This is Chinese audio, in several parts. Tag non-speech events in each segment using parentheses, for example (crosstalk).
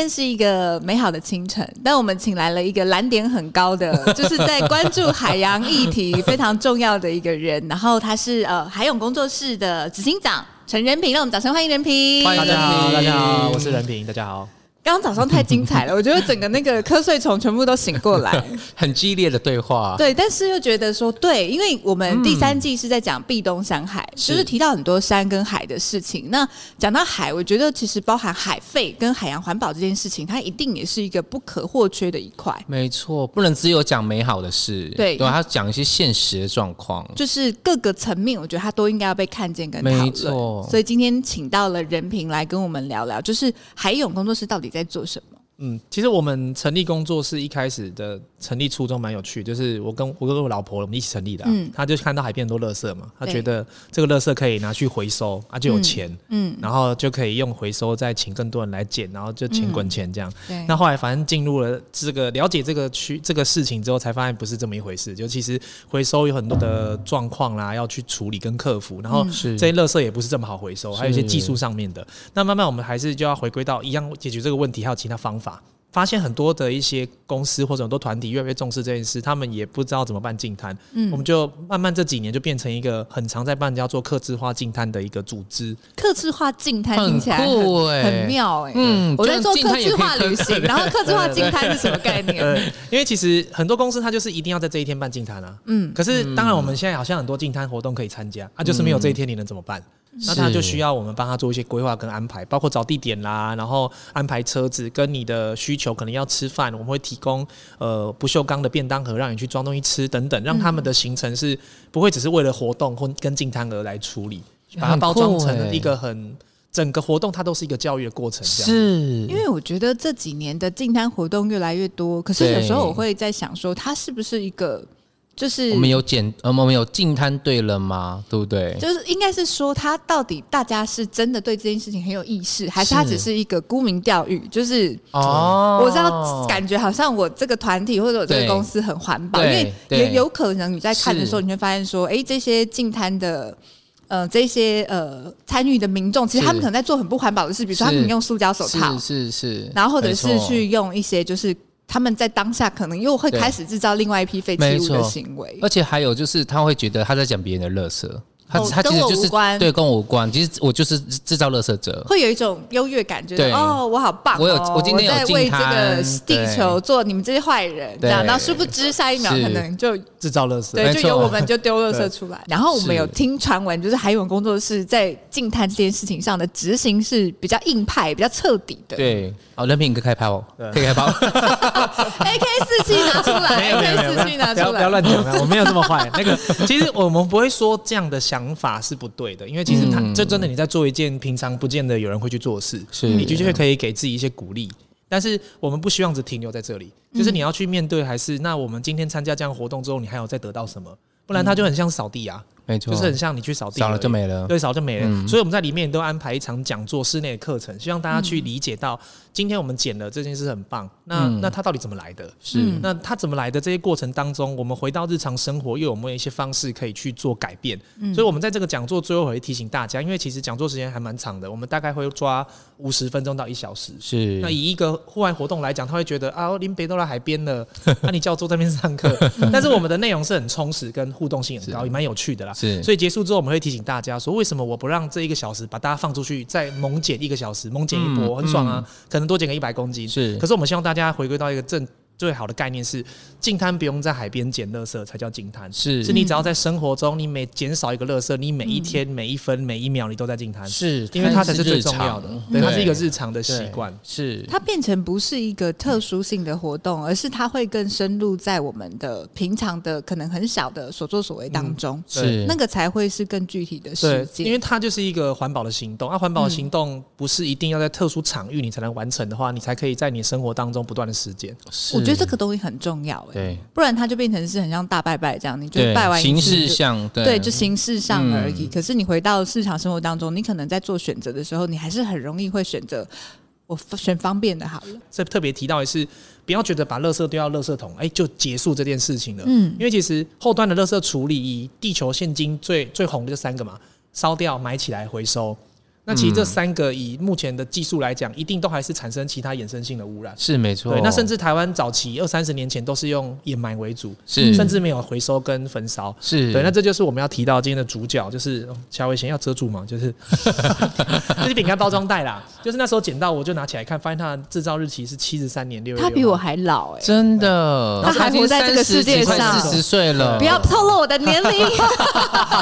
天是一个美好的清晨，但我们请来了一个蓝点很高的，(laughs) 就是在关注海洋议题非常重要的一个人。然后他是呃海泳工作室的执行长陈仁平，让我们掌声欢迎仁平。欢迎大家好，大家好，我是仁平，大家好。刚刚早上太精彩了，(laughs) 我觉得整个那个瞌睡虫全部都醒过来，(laughs) 很激烈的对话。对，但是又觉得说，对，因为我们第三季是在讲壁东山海，嗯、就是提到很多山跟海的事情。那讲到海，我觉得其实包含海废跟海洋环保这件事情，它一定也是一个不可或缺的一块。没错，不能只有讲美好的事，对，对，它讲一些现实的状况，就是各个层面，我觉得它都应该要被看见跟讨论。没错，所以今天请到了任平来跟我们聊聊，就是海泳工作室到底在做什么？嗯，其实我们成立工作室一开始的成立初衷蛮有趣，就是我跟我跟我老婆我们一起成立的，啊，嗯，他就看到海边很多垃圾嘛，他觉得这个垃圾可以拿去回收，啊就有钱，嗯，嗯，然后就可以用回收再请更多人来捡，然后就钱滚钱这样。对，嗯，那后来反正进入了这个了解这个区这个事情之后，才发现不是这么一回事，就其实回收有很多的状况啦，要去处理跟克服，然后这些垃圾也不是这么好回收，还有一些技术上面的。那慢慢我们还是就要回归到一样解决这个问题，还有其他方法。发现很多的一些公司或者很多团体越来越重视这件事，他们也不知道怎么办净滩。嗯，我们就慢慢这几年就变成一个很常在帮人家做客制化净滩的一个组织。客制化净滩听起来很酷欸，很妙哎。嗯，我在做客制化旅行，然后客制化净滩是什么概念？因为其实很多公司它就是一定要在这一天办净滩啊。嗯，可是当然我们现在好像很多净滩活动可以参加，啊，就是没有这一天，你能怎么办？那他就需要我们帮他做一些规划跟安排，包括找地点啦，然后安排车子，跟你的需求可能要吃饭，我们会提供呃不锈钢的便当盒，让你去装东西吃等等，让他们的行程是不会只是为了活动或跟进摊而来处理，把它包装成一个很整个活动，它都是一个教育的过程。这样。是，因为我觉得这几年的进摊活动越来越多，可是有时候我会在想说，它是不是一个。就是我们有捡，呃，我们有净摊对了吗？对不对？就是应该是说，他到底大家是真的对这件事情很有意识，还是他只是一个沽名钓誉？就是哦，我知道，感觉好像我这个团体或者我这个公司很环保，因为也有可能你在看的时候，你会发现说，哎，这些净摊的呃这些呃参与的民众，其实他们可能在做很不环保的事，比如说他们用塑胶手套，是是是，然后或者是去用一些就是。他们在当下可能又会开始制造另外一批废弃物的行为，而且还有就是他会觉得他在讲别人的垃圾。他他其实就是对跟我无关，其实我就是制造垃圾者，会有一种优越感，觉得哦，我好棒，我有我今天在为这个地球做你们这些坏人，这样，然后殊不知下一秒可能就制造垃圾，对，就由我们就丢垃圾出来。然后我们有听传闻，就是海泳工作室在净滩这件事情上的执行是比较硬派、比较彻底的。对，好，仁平可以开炮，可以开炮，AK 四七拿出来，AK 四七拿出来，不要乱讲，我没有这么坏。那个其实我们不会说这样的想。想法是不对的，因为其实他这真的你在做一件平常不见得有人会去做的事，是你的确可以给自己一些鼓励。但是我们不希望只停留在这里，就是你要去面对，还是那我们今天参加这样活动之后，你还有再得到什么？不然它就很像扫地啊。没错，就是很像你去扫地，扫了就没了。对，扫就没了。嗯、所以我们在里面都安排一场讲座、室内的课程，希望大家去理解到，今天我们捡了这件事很棒。那、嗯、那它到底怎么来的？是那它怎么来的？这些过程当中，我们回到日常生活，又有没有一些方式可以去做改变？嗯、所以我们在这个讲座最后会提醒大家，因为其实讲座时间还蛮长的，我们大概会抓五十分钟到一小时。是那以一个户外活动来讲，他会觉得啊，林北都来海边了，(laughs) 那、啊、你叫我坐在那边上课？(laughs) 但是我们的内容是很充实，跟互动性很高，也蛮有趣的啦。是，所以结束之后。我们会提醒大家说，为什么我不让这一个小时把大家放出去，再猛减一个小时，猛减一波，很爽啊！可能多减个一百公斤。是，可是我们希望大家回归到一个正最好的概念是，净滩不用在海边捡垃圾才叫净滩，是，是你只要在生活中，你每减少一个垃圾，你每一天、每一分、每一秒，你都在净滩，是因为它才是最重要的，对，它是一个日常的习惯，是。它变成不是一个特殊性的活动，而是它会更深入在我们的平常的可能很小的所作所为当中，是。那个才会是更具体的实践，因为它就是一个环保的行动，啊，环保的行动不是一定要在特殊场域你才能完成的话，你才可以在你生活当中不断的实践。我觉得这个东西很重要，哎，对，不然它就变成是很像大拜拜这样，你就拜完形式上，对，就形式上而已。可是你回到日常生活当中，你可能在做选择的时候，你还是很容易会选择我选方便的好了。这特别提到的是，不要觉得把垃圾丢到垃圾桶，哎，就结束这件事情了。嗯，因为其实后端的垃圾处理，以地球现今最最红的这三个嘛，烧掉、埋起来、回收。那其实这三个以目前的技术来讲，一定都还是产生其他衍生性的污染。是没错。对，那甚至台湾早期二三十年前都是用掩埋为主，是甚至没有回收跟焚烧。是对，那这就是我们要提到今天的主角，就是乔伟贤要遮住嘛，就是 (laughs) 这是饼干包装袋啦。就是那时候捡到，我就拿起来看，发现它的制造日期是七十三年六月。他比我还老哎、欸，真的，他还活在这个世界上，四十岁了，不要透露我的年龄。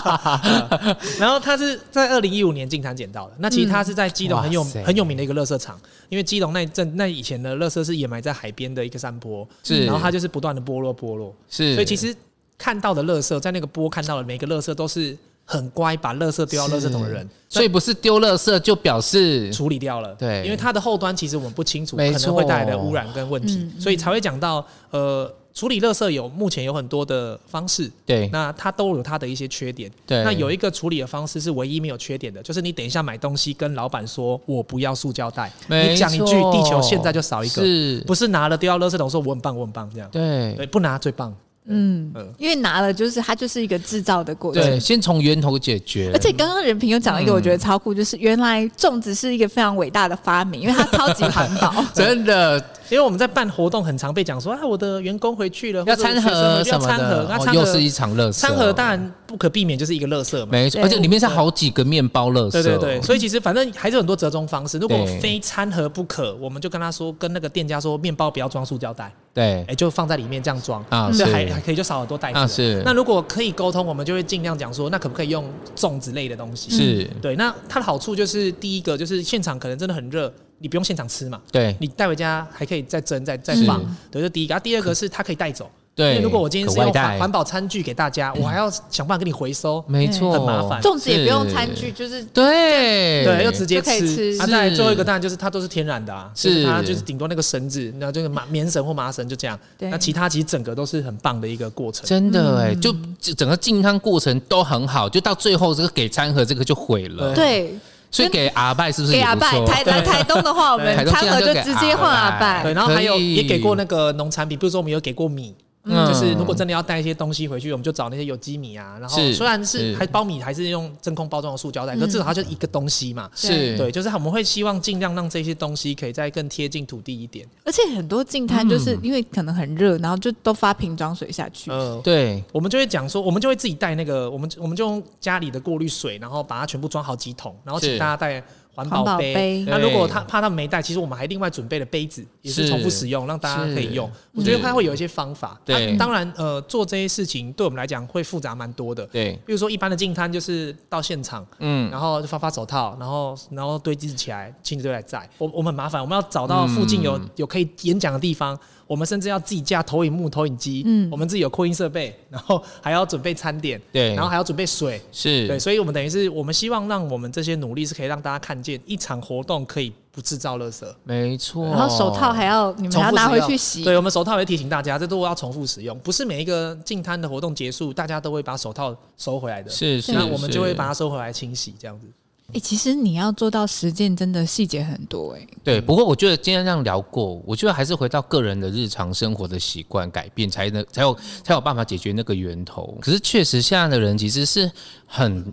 (laughs) 然后他是在二零一五年净滩捡到的，那其实它是在。基隆很有很有名的一个垃圾场，因为基隆那阵那以前的垃圾是掩埋在海边的一个山坡，是，然后它就是不断的剥落剥落，是，所以其实看到的垃圾在那个波看到的每个垃圾都是很乖，把垃圾丢到垃圾桶的人，所以不是丢垃圾就表示处理掉了，对，因为它的后端其实我们不清楚，可能会带来的污染跟问题，所以才会讲到呃。处理垃圾有目前有很多的方式，对，那它都有它的一些缺点，对。那有一个处理的方式是唯一没有缺点的，就是你等一下买东西跟老板说我不要塑胶袋，你讲一句地球现在就少一个，是，不是拿了丢到垃圾桶说我很棒我很棒这样，对，对，不拿最棒。嗯，因为拿了就是它就是一个制造的过程，对，先从源头解决。而且刚刚人平又讲了一个我觉得超酷，就是原来粽子是一个非常伟大的发明，因为它超级环保，(laughs) 真的。因为我们在办活动，很常被讲说啊，我的员工回去了要餐盒什么的，又是一场垃圾。餐盒当然不可避免就是一个垃圾嘛，没错，而且里面是好几个面包垃圾。对对对，所以其实反正还是很多折中方式。如果非餐盒不可，我们就跟他说，跟那个店家说，面包不要装塑胶袋，对，哎，就放在里面这样装啊，这还还可以，就少很多袋子。是。那如果可以沟通，我们就会尽量讲说，那可不可以用粽子类的东西？是对。那它的好处就是第一个就是现场可能真的很热。你不用现场吃嘛？对，你带回家还可以再蒸、再再放。对，这第一个。第二个是它可以带走。对，因为如果我今天是用环环保餐具给大家，我还要想办法给你回收，没错，很麻烦。粽子也不用餐具，就是对对，又直接吃。啊，再最后一个当然就是它都是天然的啊，是它就是顶多那个绳子，然后就是麻棉绳或麻绳就这样。那其他其实整个都是很棒的一个过程。真的哎，就整个健康过程都很好，就到最后这个给餐盒这个就毁了。对。所以给阿拜是不是给阿拜？台来台东的话，我们餐盒就直接换阿拜。对，然后还有也给过那个农产品，比如说我们有给过米。嗯，就是如果真的要带一些东西回去，我们就找那些有机米啊。然后虽然是还包米，还是用真空包装的塑胶袋，可至少它就一个东西嘛。是对，就是我们会希望尽量让这些东西可以再更贴近土地一点。而且很多净滩就是因为可能很热，然后就都发瓶装水下去。嗯，对，我们就会讲说，我们就会自己带那个，我们我们就用家里的过滤水，然后把它全部装好几桶，然后请大家带。环保杯，那如果他怕他们没带，其实我们还另外准备了杯子，也是重复使用，让大家可以用。我觉得他会有一些方法。对，当然，呃，做这些事情对我们来讲会复杂蛮多的。对，比如说一般的净滩就是到现场，嗯，然后就发发手套，然后然后堆积起来，清洁队来载。我我们很麻烦，我们要找到附近有有可以演讲的地方。我们甚至要自己架投影幕、投影机，嗯，我们自己有扩音设备，然后还要准备餐点，对，然后还要准备水，是。对，所以我们等于是我们希望让我们这些努力是可以让大家看见一场活动可以不制造垃圾，没错。然后手套还要你们还要拿回去洗，对，我们手套也提醒大家，这都要重复使用，不是每一个进摊的活动结束，大家都会把手套收回来的，是是，那我们就会把它收回来清洗这样子。哎、欸，其实你要做到实践，真的细节很多哎、欸。对，不过我觉得今天这样聊过，我觉得还是回到个人的日常生活的习惯改变，才能才有才有办法解决那个源头。可是确实，现在的人其实是很。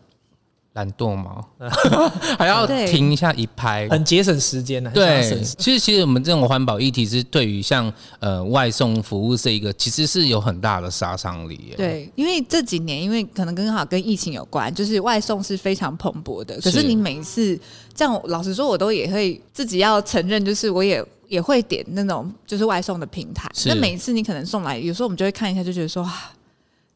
懒惰吗？(laughs) 还要停一下一拍，很节省时间呢。对，其实其实我们这种环保议题是对于像呃外送服务这一个，其实是有很大的杀伤力。对，因为这几年因为可能刚好跟疫情有关，就是外送是非常蓬勃的。可是你每一次这样，老实说，我都也会自己要承认，就是我也也会点那种就是外送的平台，那每一次你可能送来，有时候我们就会看一下，就觉得说哇。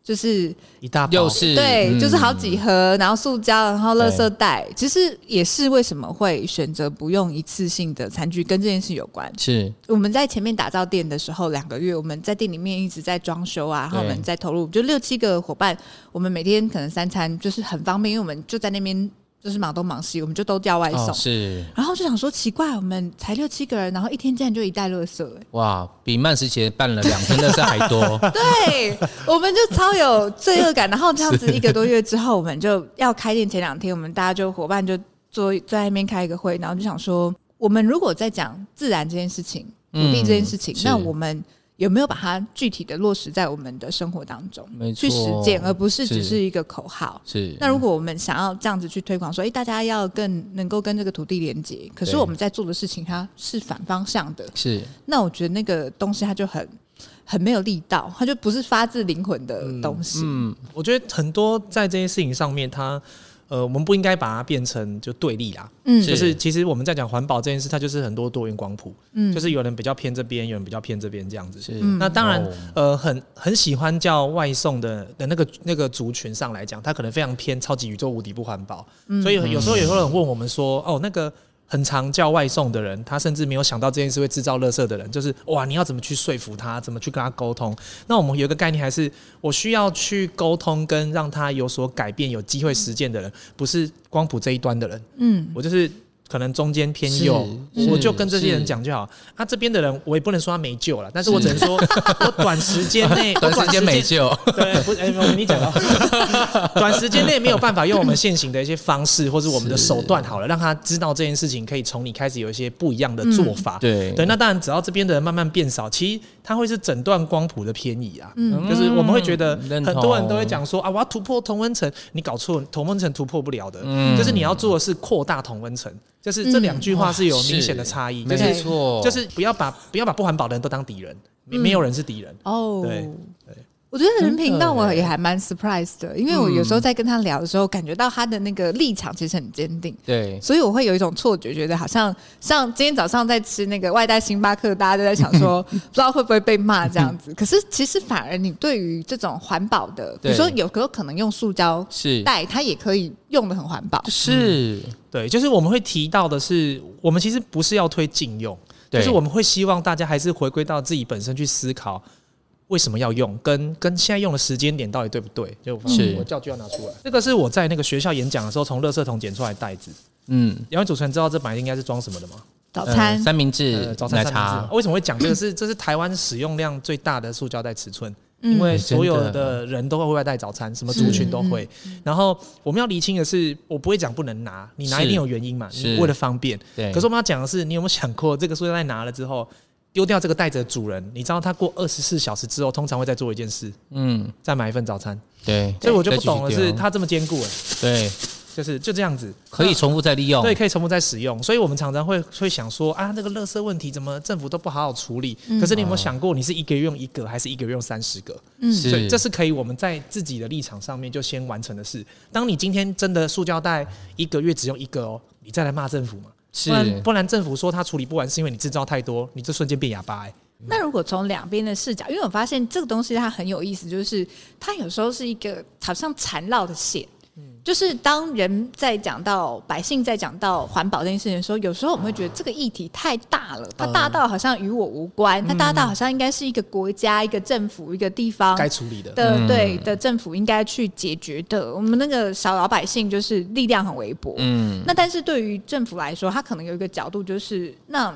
就是一大包，又是对，嗯、就是好几盒，然后塑胶，然后垃圾袋，其实也是为什么会选择不用一次性的餐具，跟这件事有关。是我们在前面打造店的时候，两个月我们在店里面一直在装修啊，然后我们在投入，就六七个伙伴，我们每天可能三餐就是很方便，因为我们就在那边。就是忙东忙西，我们就都叫外送。哦、是，然后就想说奇怪，我们才六七个人，然后一天竟然就一袋垃圾，哎，哇，比慢时节办了两天的事还多。(laughs) 对，我们就超有罪恶感。然后这样子一个多月之后，我们就要开店前两天，我们大家就伙伴就坐在那边开一个会，然后就想说，我们如果在讲自然这件事情、土地这件事情，嗯、那我们。有没有把它具体的落实在我们的生活当中，没错，去实践，而不是只是一个口号？是。那如果我们想要这样子去推广，说，哎，大家要更能够跟这个土地连接，可是我们在做的事情它是反方向的，是。那我觉得那个东西它就很很没有力道，它就不是发自灵魂的东西。嗯，嗯，我觉得很多在这些事情上面，它。呃，我们不应该把它变成就对立啦。嗯，就是其实我们在讲环保这件事，它就是很多多元光谱。嗯，就是有人比较偏这边，有人比较偏这边这样子。是，那当然，呃，很很喜欢叫外送的的那个那个族群上来讲，他可能非常偏超级宇宙无敌不环保。嗯，所以有时候有时候有人问我们说，哦，那个。很常叫外送的人，他甚至没有想到这件事会制造垃圾的人，就是哇，你要怎么去说服他，怎么去跟他沟通？那我们有一个概念，还是我需要去沟通跟让他有所改变、有机会实践的人，不是光谱这一端的人。嗯，我就是。可能中间偏右，我就跟这些人讲就好。他这边的人，我也不能说他没救了，但是我只能说，(laughs) 我短时间内，短时间没救。对，不，哎，我跟你讲了，(laughs) 短时间内没有办法用我们现行的一些方式，或者我们的手段好了，让他知道这件事情可以从你开始有一些不一样的做法。对对，那当然，只要这边的人慢慢变少，其实他会是整段光谱的偏移啊。嗯，就是我们会觉得很多人都会讲说啊，我要突破同温层，你搞错，同温层突破不了的。嗯，就是你要做的是扩大同温层。就是这两句话是有明显的差异，没错，就是不要把不要把不环保的人都当敌人，没没有人是敌人哦。对对，我觉得任平让我也还蛮 surprise 的，因为我有时候在跟他聊的时候，感觉到他的那个立场其实很坚定。对，所以我会有一种错觉，觉得好像像今天早上在吃那个外带星巴克，大家都在想说，(laughs) 不知道会不会被骂这样子。可是其实反而你对于这种环保的，比如说有时候可能用塑胶袋，它也可以用的很环保。是。对，就是我们会提到的是，我们其实不是要推禁用，对就是我们会希望大家还是回归到自己本身去思考，为什么要用，跟跟现在用的时间点到底对不对？就是我教具要拿出来，这个是我在那个学校演讲的时候从垃圾桶捡出来的袋子。嗯，两位主持人知道这本来应该是装什么的吗？早餐、呃、三明治、呃、早餐三明治。茶为什么会讲这个是？是这是台湾使用量最大的塑胶袋尺寸。因为所有的人都会外带早餐，什么族群都会。然后我们要厘清的是，我不会讲不能拿，你拿一定有原因嘛，你为了方便。对。可是我们要讲的是，你有没有想过，这个塑料袋拿了之后，丢掉这个袋子的主人，你知道他过二十四小时之后，通常会再做一件事，嗯，再买一份早餐。对。所以我就不懂的是，他这么坚固。对。就是就这样子，可以重复再利用，对，可以重复再使用。所以我们常常会会想说啊，那个垃圾问题怎么政府都不好好处理？可是你有没有想过，你是一个月用一个，还是一个月用三十个？嗯，所以这是可以我们在自己的立场上面就先完成的事。当你今天真的塑胶袋一个月只用一个哦，你再来骂政府嘛？是，不然不然政府说他处理不完，是因为你制造太多，你这瞬间变哑巴。那如果从两边的视角，因为我发现这个东西它很有意思，就是它有时候是一个好像缠绕的线。就是当人在讲到百姓在讲到环保这件事情的时候，有时候我们会觉得这个议题太大了，它大到好像与我无关，它大到好像应该是一个国家、一个政府、一个地方该处理的。的对的政府应该去解决的。我们那个小老百姓就是力量很微薄，嗯，那但是对于政府来说，他可能有一个角度就是，那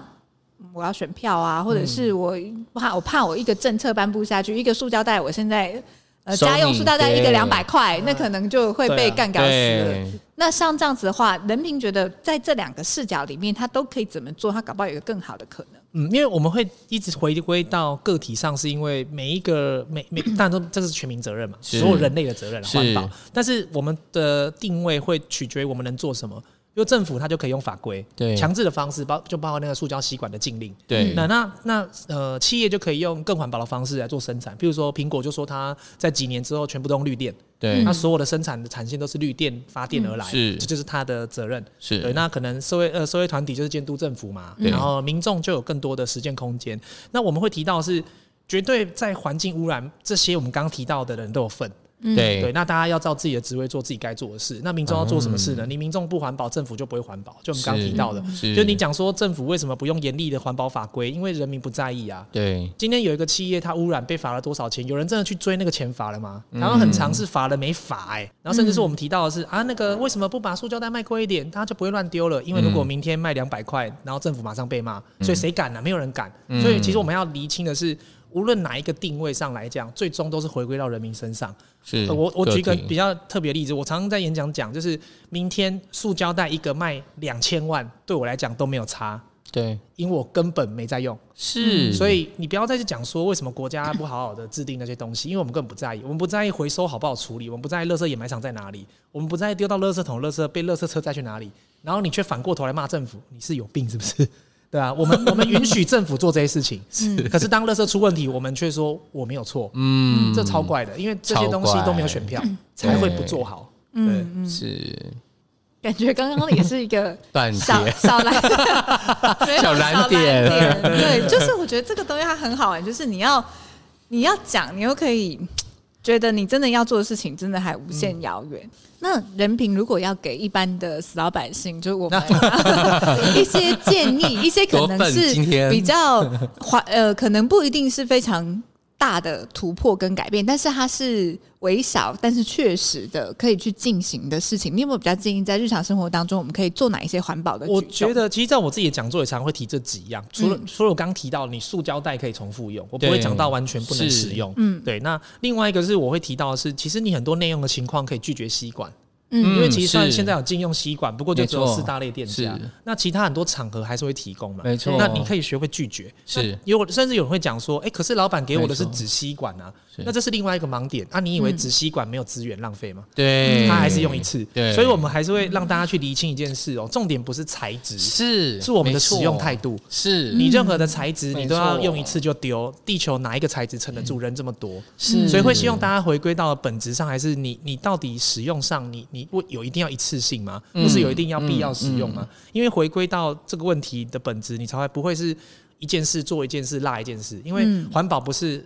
我要选票啊，或者是我怕我怕我一个政策颁布下去，一个塑胶袋，我现在。呃，家用塑料袋一个两百块，那可能就会被干掉死了。那像这样子的话，人平觉得在这两个视角里面，他都可以怎么做？他搞不好有一个更好的可能。嗯，因为我们会一直回归到个体上，是因为每一个每每，当然都这是全民责任嘛，所有人类的责任环保。但是我们的定位会取决于我们能做什么。因为政府它就可以用法规，对，强制的方式包就包括那个塑胶吸管的禁令，对。那那那呃，企业就可以用更环保的方式来做生产，譬如说苹果就说它在几年之后全部都用绿电，对，它所有的生产的产线都是绿电发电而来，是，这就是它的责任，是对。那可能社会呃社会团体就是监督政府嘛，然后民众就有更多的实践空间。那我们会提到是绝对在环境污染这些我们刚刚提到的人都有份。对对，那大家要照自己的职位做自己该做的事。那民众要做什么事呢？嗯、你民众不环保，政府就不会环保。就我们刚刚提到的，就你讲说政府为什么不用严厉的环保法规？因为人民不在意啊。对，今天有一个企业它污染被罚了多少钱？有人真的去追那个钱罚了吗？然后很长是罚了没罚哎、欸。然后甚至是我们提到的是啊，那个为什么不把塑胶袋卖贵一点，它就不会乱丢了？因为如果明天卖两百块，然后政府马上被骂，所以谁敢呢？没有人敢。所以其实我们要厘清的是。无论哪一个定位上来讲，最终都是回归到人民身上。是，我我举一个比较特别的例子，我常常在演讲讲，就是明天塑胶袋一个卖两千万，对我来讲都没有差。对，因为我根本没在用。是，所以你不要再去讲说为什么国家不好好的制定那些东西，因为我们根本不在意，我们不在意回收好不好处理，我们不在意垃圾掩埋场在哪里，我们不在意丢到垃圾桶，垃圾被垃圾车载去哪里，然后你却反过头来骂政府，你是有病是不是？对啊，我们 (laughs) 我们允许政府做这些事情，(laughs) 是。可是当垃圾出问题，我们却说我没有错，嗯，这超怪的，因为这些东西都没有选票，才会不做好。嗯，是。感觉刚刚也是一个小 (laughs) 小蓝小蓝点，对，就是我觉得这个东西它很好玩，就是你要你要讲，你又可以觉得你真的要做的事情，真的还无限遥远。那人品如果要给一般的死老百姓，就是我们 (laughs) 一些建议，一些可能是比较环呃，可能不一定是非常大的突破跟改变，但是它是微小但是确实的可以去进行的事情。你有没有比较建议在日常生活当中，我们可以做哪一些环保的？我觉得，其实在我自己的讲座也常常会提这几样，除了、嗯、除了我刚刚提到你塑胶袋可以重复用，我不会讲到完全不能使用。嗯，对。那另外一个是我会提到的是，其实你很多内用的情况可以拒绝吸管。嗯，因为其实算现在有禁用吸管，不过就只有四大类店家，那其他很多场合还是会提供嘛。没错，那你可以学会拒绝。是，有甚至有人会讲说，哎，可是老板给我的是纸吸管啊，那这是另外一个盲点啊。你以为纸吸管没有资源浪费吗？对，它还是用一次。对，所以我们还是会让大家去厘清一件事哦，重点不是材质，是是我们的使用态度。是你任何的材质，你都要用一次就丢。地球哪一个材质撑得住人这么多？是，所以会希望大家回归到本质上，还是你你到底使用上，你你有一定要一。次性吗？不是有一定要必要使用吗？嗯嗯嗯、因为回归到这个问题的本质，你才会不会是一件事做一件事落一件事。因为环保不是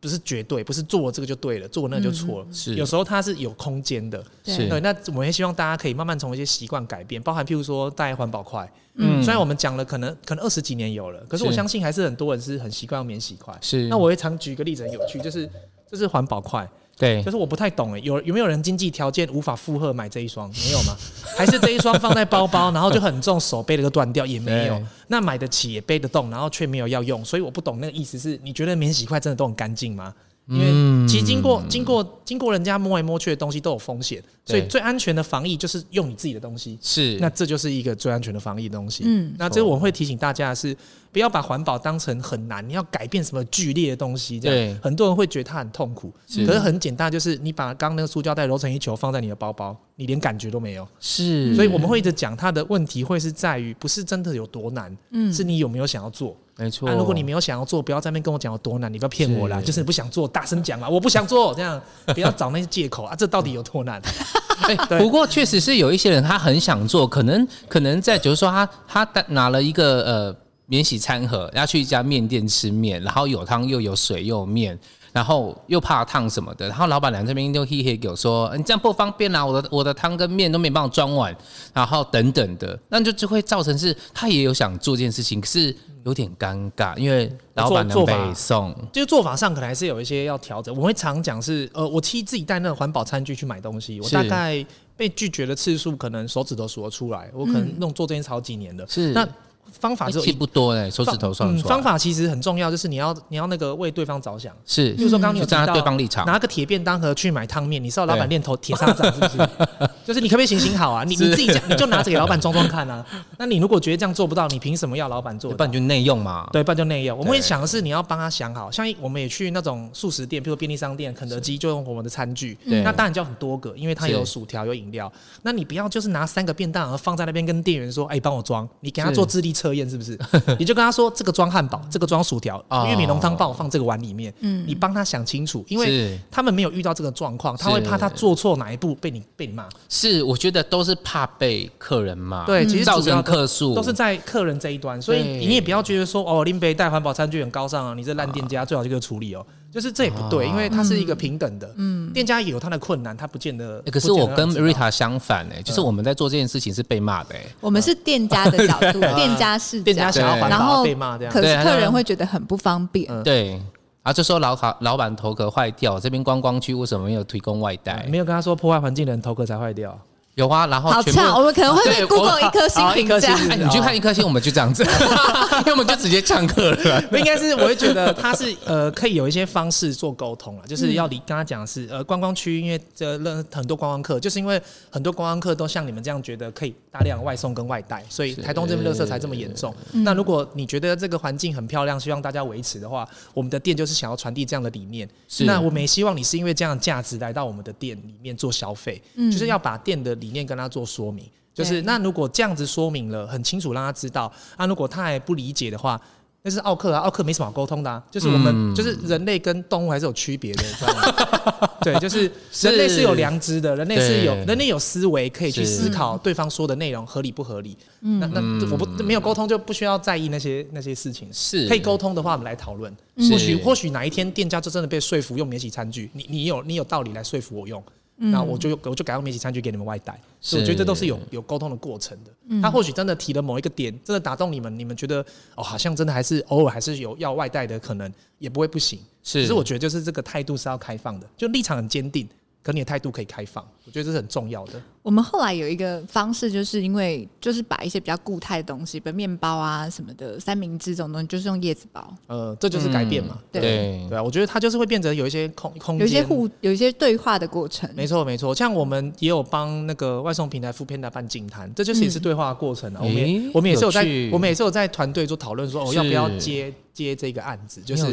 不是绝对，不是做这个就对了，做那个就错了。是有时候它是有空间的。是对，那我们也希望大家可以慢慢从一些习惯改变，包含譬如说带环保筷。嗯，虽然我们讲了可能可能二十几年有了，可是我相信还是很多人是很习惯用免洗筷。是，那我也常举一个例子很有趣，就是这是环保筷。对，就是我不太懂哎，有有没有人经济条件无法负荷买这一双？没有吗？(laughs) 还是这一双放在包包，然后就很重，手背了都断掉也没有？那买得起也背得动，然后却没有要用，所以我不懂那个意思是，你觉得免洗筷真的都很干净吗？因为其实经过经过经过人家摸来摸去的东西都有风险，所以最安全的防疫就是用你自己的东西。是，那这就是一个最安全的防疫的东西。嗯，那这我会提醒大家的是，不要把环保当成很难，你要改变什么剧烈的东西，这样很多人会觉得它很痛苦。可是很简单，就是你把刚刚那个塑胶袋揉成一球放在你的包包，你连感觉都没有。是，所以我们会一直讲它的问题会是在于，不是真的有多难，嗯，是你有没有想要做。没错，那如果你没有想要做，不要在那边跟我讲有多难，你不要骗我啦。就是你不想做，大声讲啊，我不想做，这样不要找那些借口啊。这到底有多难？(laughs) 哎，不过确实是有一些人他很想做，可能可能在就是说他他拿了一个呃免洗餐盒，要去一家面店吃面，然后有汤又有水又有面。然后又怕烫什么的，然后老板娘这边就嘿嘿给我说：“你这样不方便啦，我的我的汤跟面都没办法装完，然后等等的，那就就会造成是他也有想做这件事情，可是有点尴尬，因为老板娘背送，就是做法上可能还是有一些要调整。我会常讲是，呃，我其实自己带那个环保餐具去买东西，我大概被拒绝的次数可能手指都数得出来，我可能弄做这件事好几年了。是那。方法就不多嘞，手指头算不出来。方法其实很重要，就是你要你要那个为对方着想。是，就是说刚刚你有站在对方立场，拿个铁便当盒去买汤面，你是要老板练头铁砂掌是不是？(laughs) 就是你可不可以行行好啊？你你自己讲，你就拿着给老板装装看啊。(laughs) 那你如果觉得这样做不到，你凭什么要老板做？不然就内用嘛。对，不然就内用。我们会想的是，你要帮他想好，像我们也去那种素食店，比如便利商店、肯德基，就用我们的餐具。那当然就要很多个，因为它有薯条、有饮料。那你不要就是拿三个便当盒放在那边，跟店员说：“哎，帮我装。”你给他做智力测验是不是？(laughs) 你就跟他说：“这个装汉堡，这个装薯条，玉米浓汤帮我放这个碗里面。”嗯，你帮他想清楚，因为他们没有遇到这个状况，他会怕他做错哪一步被你被你骂。是，我觉得都是怕被客人骂。对，其实造成客诉都是在客人这一端，所以你也不要觉得说：“哦，林北带环保餐具很高尚啊，你这烂店家最好就给处理哦。”就是这也不对，因为它是一个平等的。嗯，店家也有他的困难，他不见得。可是我跟 Rita 相反哎，就是我们在做这件事情是被骂的哎。我们是店家的角度，店家是店家想要环保被骂这样，可是客人会觉得很不方便。对，啊，就说老卡老板头壳坏掉，这边观光区为什么没有提供外带？没有跟他说破坏环境的人头壳才坏掉。有啊，然后好巧，我们可能会被 Google 一颗星评价。哎，你去看一颗星，我们就这样子，(laughs) (laughs) 因为我们就直接呛客了。(laughs) 应该是，我会觉得他是呃，可以有一些方式做沟通了，就是要你跟他讲的是呃，观光区，因为这很多观光客，就是因为很多观光客都像你们这样觉得可以大量外送跟外带，所以台东这边垃圾才这么严重。那如果你觉得这个环境很漂亮，希望大家维持的话，我们的店就是想要传递这样的理念。那我们也希望你是因为这样的价值来到我们的店里面做消费，就是要把店的理念跟他做说明，就是那如果这样子说明了很清楚，让他知道啊，如果他还不理解的话，那是奥克啊，奥克没什么好沟通的啊，就是我们就是人类跟动物还是有区别的，知道吗？(laughs) 对，就是人类是有良知的，人类是有人类有思维，可以去思考对方说的内容合理不合理。那那我不没有沟通就不需要在意那些那些事情，是。可以沟通的话，我们来讨论。或许或许哪一天店家就真的被说服用免洗餐具，你你有你有道理来说服我用。那我就我就改用免洗餐具给你们外带，所以我觉得这都是有有沟通的过程的。他或许真的提了某一个点，真的打动你们，你们觉得哦，好像真的还是偶尔还是有要外带的可能，也不会不行。是，可是我觉得就是这个态度是要开放的，就立场很坚定。可你的态度可以开放，我觉得这是很重要的。我们后来有一个方式，就是因为就是把一些比较固态的东西，比如面包啊什么的，三明治这种东西，就是用叶子包。呃，这就是改变嘛。嗯、对对，啊，我觉得它就是会变成有一些空空间，有一些互，有一些对话的过程。没错没错，像我们也有帮那个外送平台 foodpanda 办净滩，这就是也是对话的过程啊。嗯、我们也我们也是有在，有我们也是有在团队做讨论，说哦要不要接。接这个案子就是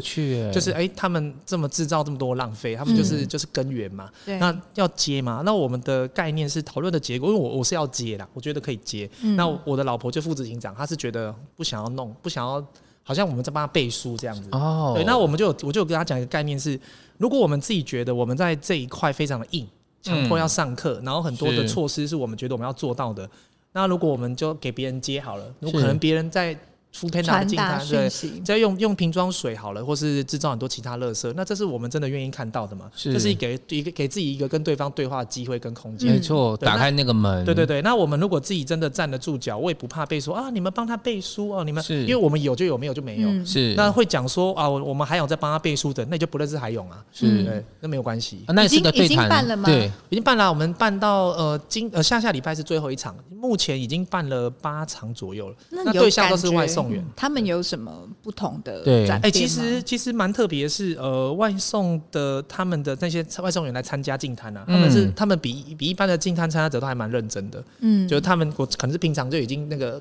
就是哎，他们这么制造这么多浪费，他们就是就是根源嘛。那要接嘛？那我们的概念是讨论的结果，因为我我是要接啦，我觉得可以接。那我的老婆就副执行长，她是觉得不想要弄，不想要，好像我们在帮他背书这样子。哦，对，那我们就我就跟他讲一个概念是，如果我们自己觉得我们在这一块非常的硬，强迫要上课，然后很多的措施是我们觉得我们要做到的，那如果我们就给别人接好了，如果可能别人在。敷片拿进它，对，再用用瓶装水好了，或是制造很多其他垃圾，那这是我们真的愿意看到的嘛？是，这是给一个给自己一个跟对方对话的机会跟空间。没错，打开那个门。对对对，那我们如果自己真的站得住脚，我也不怕被说啊，你们帮他背书哦，你们，因为我们有就有，没有就没有。是，那会讲说啊，我我们还有在帮他背书的，那就不认识海勇啊。是，对，那没有关系。那已经已经办了吗？对，已经办了。我们办到呃今呃下下礼拜是最后一场，目前已经办了八场左右了。那对象都是外送员，他们有。什么不同的对？哎、欸，其实其实蛮特别是，呃，外送的他们的那些外送员来参加净滩啊，他们是他们比比一般的净滩参加者都还蛮认真的，嗯，就是他们我可能是平常就已经那个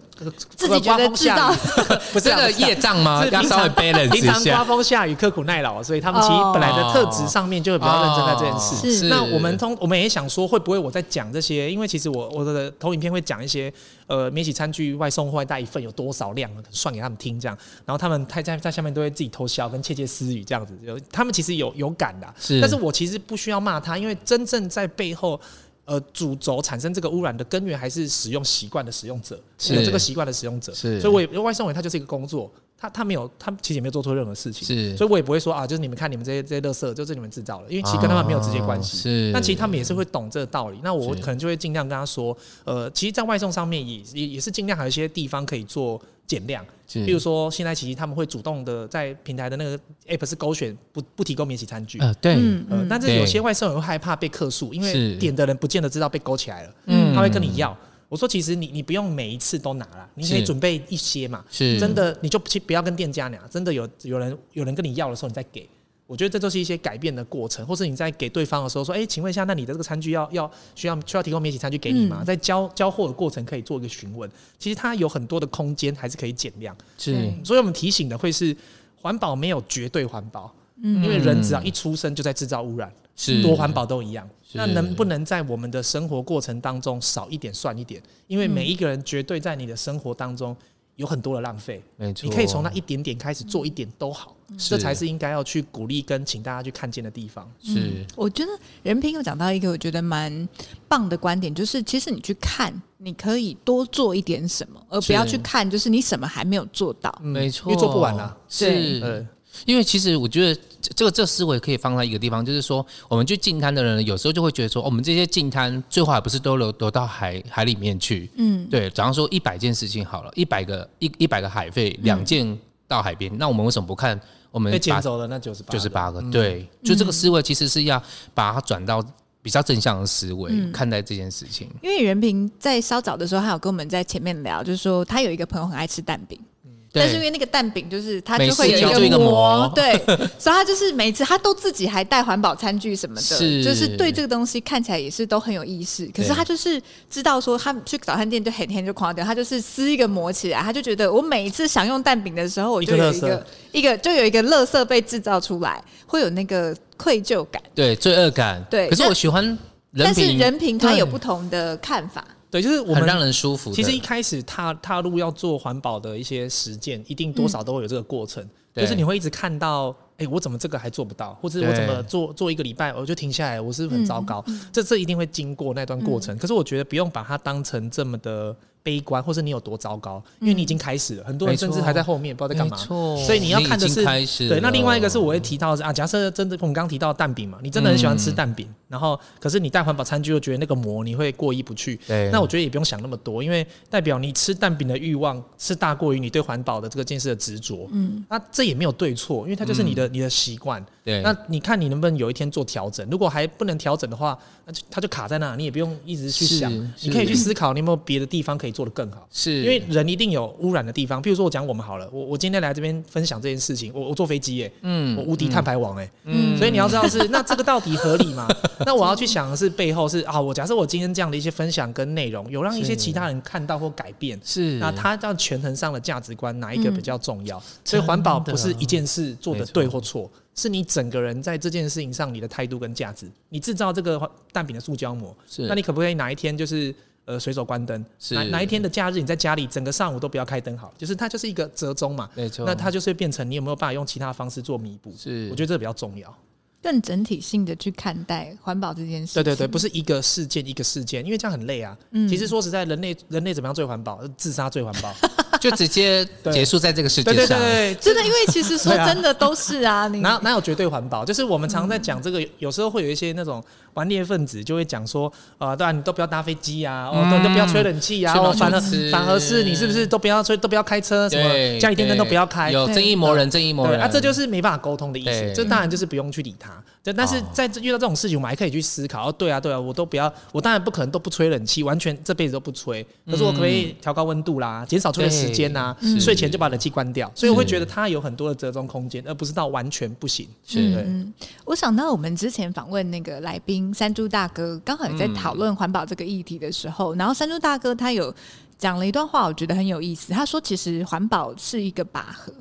自己觉得知道 (laughs) 不是个业障吗？要稍微 balance，平常刮风下雨刻苦耐劳，所以他们其实本来的特质上面就会比较认真在这件事。是，那我们通我们也想说，会不会我在讲这些？因为其实我我的投影片会讲一些。呃，免洗餐具外送外带一份有多少量？算给他们听，这样，然后他们在在下面都会自己偷笑，跟窃窃私语这样子。有他们其实有有感的，是。但是我其实不需要骂他，因为真正在背后，呃，主轴产生这个污染的根源还是使用习惯的使用者，是有这个习惯的使用者。是。所以我也外送员他就是一个工作。他他没有，他其实也没有做错任何事情，是，所以我也不会说啊，就是你们看你们这些这些垃圾，就是你们制造的，因为其实跟他们没有直接关系。是，那其实他们也是会懂这个道理。那我可能就会尽量跟他说，呃，其实，在外送上面也也也是尽量还有一些地方可以做减量。是，比如说现在其实他们会主动的在平台的那个 app 是勾选不不提供免洗餐具。呃，对，呃，但是有些外送员会害怕被客诉，因为点的人不见得知道被勾起来了，嗯，他会跟你要。我说其实你你不用每一次都拿了，你可以准备一些嘛。是，真的你就不要跟店家拿，真的有有人有人跟你要的时候你再给。我觉得这都是一些改变的过程，或是你在给对方的时候说，哎、欸，请问一下，那你的这个餐具要要需要需要提供免洗餐具给你吗？嗯、在交交货的过程可以做一个询问，其实它有很多的空间还是可以减量。是，所以我们提醒的会是环保没有绝对环保，嗯，因为人只要一出生就在制造污染，是多环保都一样。那能不能在我们的生活过程当中少一点算一点？因为每一个人绝对在你的生活当中。有很多的浪费，没错，你可以从那一点点开始做一点都好，这才是应该要去鼓励跟请大家去看见的地方。是，我觉得任平又讲到一个我觉得蛮棒的观点，就是其实你去看，你可以多做一点什么，而不要去看就是你什么还没有做到。没错，因为做不完了。是。因为其实我觉得这个这个思维可以放在一个地方，就是说，我们去进滩的人有时候就会觉得说，我们这些进滩最后还不是都流流到海海里面去？嗯，对。假如说一百件事情好了，一百个一一百个海费，两件到海边，那我们为什么不看我们被捡走了那九十八？九十八个，对。就这个思维其实是要把它转到比较正向的思维看待这件事情。因为袁平在稍早的时候，他有跟我们在前面聊，就是说他有一个朋友很爱吃蛋饼。但是因为那个蛋饼就是它就会有一个膜，对，所以他就是每次他都自己还带环保餐具什么的，是。就是对这个东西看起来也是都很有意识。可是他就是知道说，他去早餐店就很天就狂掉，他就是撕一个膜起来，他就觉得我每一次想用蛋饼的时候，我就有一个一个就有一个垃圾被制造出来，会有那个愧疚感，对，罪恶感，对。可是我喜欢，但是人品他有不同的看法。对，就是我们很让人舒服。其实一开始踏踏入要做环保的一些实践，一定多少都会有这个过程。嗯、就是你会一直看到，哎、欸，我怎么这个还做不到，或者我怎么做做一个礼拜我就停下来，我是不是很糟糕？嗯、这这一定会经过那段过程。嗯、可是我觉得不用把它当成这么的。悲观，或是你有多糟糕，因为你已经开始了，很多人甚至还在后面，不知道在干嘛。所以你要看的是，对。那另外一个是，我会提到的是啊，假设真的，我们刚刚提到蛋饼嘛，你真的很喜欢吃蛋饼，然后可是你带环保餐具又觉得那个膜你会过意不去。对。那我觉得也不用想那么多，因为代表你吃蛋饼的欲望是大过于你对环保的这个建设的执着。嗯。那这也没有对错，因为它就是你的你的习惯。对。那你看你能不能有一天做调整？如果还不能调整的话，那就它就卡在那，你也不用一直去想，你可以去思考你有没有别的地方可以做得更好。是。因为人一定有污染的地方，比如说我讲我们好了，我我今天来这边分享这件事情，我我坐飞机耶，嗯，我无敌碳排王哎，嗯，所以你要知道是那这个到底合理吗？(laughs) 那我要去想的是背后是啊，我假设我今天这样的一些分享跟内容有让一些其他人看到或改变，是那他这样权衡上的价值观哪一个比较重要？所以环保不是一件事做的对或错，是你整个人在这件事情上你的态度跟价值。你制造这个蛋饼的塑胶膜，是那你可不可以哪一天就是？呃，随手关灯。是哪哪一天的假日，你在家里整个上午都不要开灯好，就是它就是一个折中嘛。没错。那它就是会变成你有没有办法用其他方式做弥补？是，我觉得这个比较重要。更整体性的去看待环保这件事。对对对，不是一个事件一个事件，因为这样很累啊。嗯。其实说实在，人类人类怎么样最环保？自杀最环保。(laughs) 就直接结束在这个世界上。对对对，真的，因为其实说真的都是啊。你哪哪有绝对环保？就是我们常常在讲这个，有时候会有一些那种。顽劣分子就会讲说，啊，对啊，你都不要搭飞机啊，哦，都都不要吹冷气啊，哦，反而反而是你是不是都不要吹，都不要开车，什么家里电灯都不要开，有正义魔人，正义魔人啊，这就是没办法沟通的意思。这当然就是不用去理他。但但是在遇到这种事情，我们还可以去思考。哦，对啊，对啊，我都不要，我当然不可能都不吹冷气，完全这辈子都不吹。可是我可不可以调高温度啦，减少吹的时间呐，睡前就把冷气关掉。所以我会觉得它有很多的折中空间，而不是到完全不行。是，嗯，我想到我们之前访问那个来宾山猪大哥。呃，刚好也在讨论环保这个议题的时候，嗯、然后山猪大哥他有讲了一段话，我觉得很有意思。他说，其实环保是一个拔河，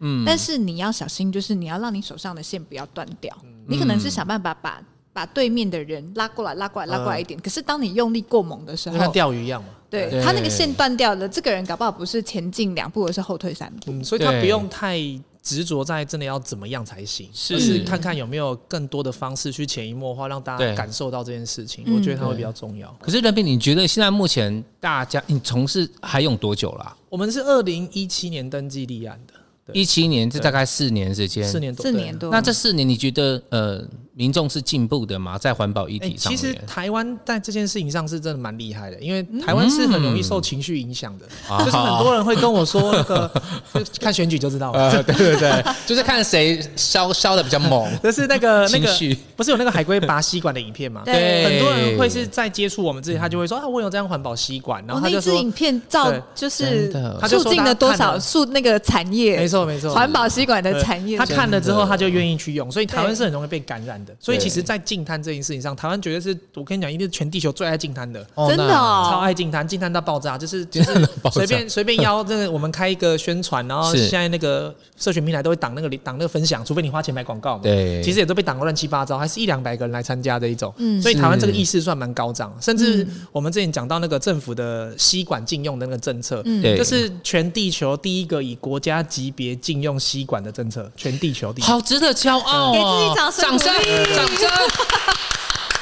嗯，但是你要小心，就是你要让你手上的线不要断掉。嗯、你可能是想办法把把对面的人拉过来，拉过来，拉过来一点。嗯、可是当你用力过猛的时候，像钓鱼一样嘛，对，他那个线断掉了，这个人搞不好不是前进两步，而是后退三步。嗯，所以他不用太。执着在真的要怎么样才行，是，是看看有没有更多的方式去潜移默化，让大家感受到这件事情。我觉得他会比较重要。可是任斌，你觉得现在目前大家你从事还用多久了？我们是二零一七年登记立案的，一七年这大概四年时间，四年多，四年多。那这四年你觉得呃，民众是进步的吗？在环保议题上面，其实台湾在这件事情上是真的蛮厉害的，因为台湾是很容易受情绪影响的，嗯、就是很多人会跟我说那个，(laughs) 看选举就知道了，呃、对对对，(laughs) 就是看谁烧烧的比较猛，就是那个那个不是有那个海龟拔吸管的影片吗？对，很多人会是在接触我们之前，他就会说啊，我有这样环保吸管，然后他就说，那支影片照就是促进了多少数那个产业，没错没错，环保吸管的产业，他看了之后他就愿意去用，所以台湾是很容易被感染的，所以其实，在净滩这件事情上，台湾绝对是我跟你讲，一定是全地球最爱净滩的，真的，超爱净滩，净滩到爆炸，就是 (laughs) 就是随便随便邀这个我们开一个宣传，然后现在那个社群平台都会挡那个挡那个分享，除非你花钱买广告嘛，对，其实也都被挡个乱七八糟，还是一两百个人来参加这一种，嗯。所以台湾这个意识算蛮高涨，甚至我们之前讲到那个政府的吸管禁用的那个政策，嗯，就是全地球第一个以国家级别禁用吸管的政策，全地球第一，好值得骄傲，给自己掌声，掌声，掌声。(laughs)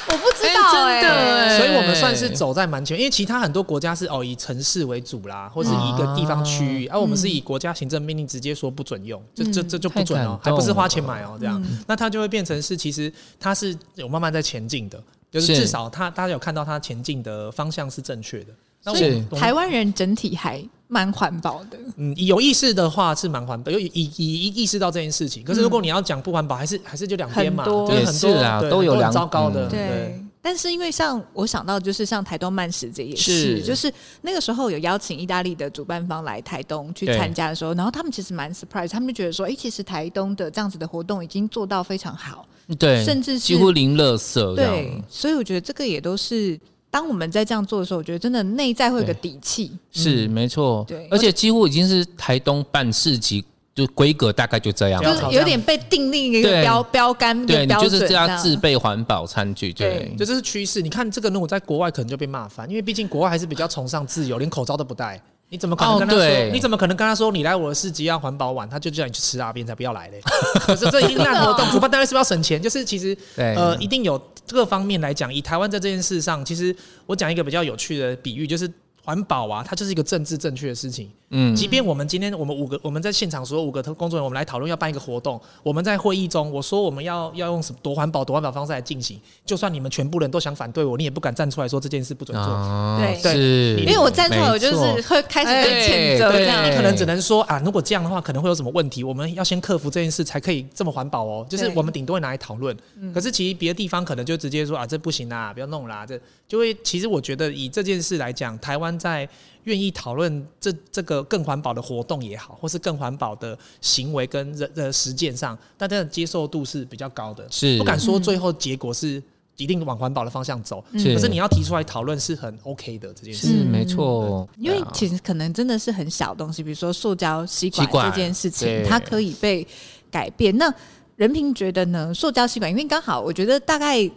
我不知道哎、欸，真的欸、所以我们算是走在蛮前，因为其他很多国家是哦以城市为主啦，或是以一个地方区域，而、啊啊、我们是以国家行政命令直接说不准用，这这这就不准哦，还不是花钱买哦，这样，嗯、那它就会变成是其实它是有慢慢在前进的，就是至少它大家有看到它前进的方向是正确的。所以台湾人整体还蛮环保的，嗯，有意识的话是蛮环保，有以以意意识到这件事情。可是如果你要讲不环保，还是还是就两边嘛，对，很多啊，都有两糟糕的。对，但是因为像我想到就是像台东慢食这也是，就是那个时候有邀请意大利的主办方来台东去参加的时候，然后他们其实蛮 surprise，他们就觉得说，哎，其实台东的这样子的活动已经做到非常好，对，甚至是几乎零垃圾，对，所以我觉得这个也都是。当我们在这样做的时候，我觉得真的内在会有个底气，是没错。对，而且几乎已经是台东办市级，就规格大概就这样，就是有点被定立一个标标杆，对，你就是这样。自备环保餐具，对，这这是趋势。你看这个，如果在国外可能就被骂翻，因为毕竟国外还是比较崇尚自由，连口罩都不戴。你怎么可能跟他说？你怎么可能跟他说你来我的市集要环保碗，他就叫你去吃大便才不要来嘞？(laughs) 可是这一个烂活动，主办单位是不是要省钱？就是其实呃，一定有。各方面来讲，以台湾在这件事上，其实我讲一个比较有趣的比喻，就是。环保啊，它就是一个政治正确的事情。嗯，即便我们今天我们五个我们在现场所有五个工作人员，我们来讨论要办一个活动，我们在会议中我说我们要要用什么多环保多环保方式来进行，就算你们全部人都想反对我，你也不敢站出来说这件事不准做。哦、对，是。因为我站出来，我就是会开始被谴责这样。你可能只能说啊，如果这样的话，可能会有什么问题？我们要先克服这件事，才可以这么环保哦。就是我们顶多会拿来讨论，对。可是其实别的地方可能就直接说啊，这不行啦，不要弄啦。这就会其实我觉得以这件事来讲，台湾在。愿意讨论这这个更环保的活动也好，或是更环保的行为跟人的实践上，大家的接受度是比较高的。是不敢说最后结果是一定往环保的方向走，是可是你要提出来讨论是很 OK 的这件事。是没错，因为其实可能真的是很小东西，比如说塑胶吸管这件事情，它可以被改变。那任平觉得呢？塑胶吸管，因为刚好我觉得大概。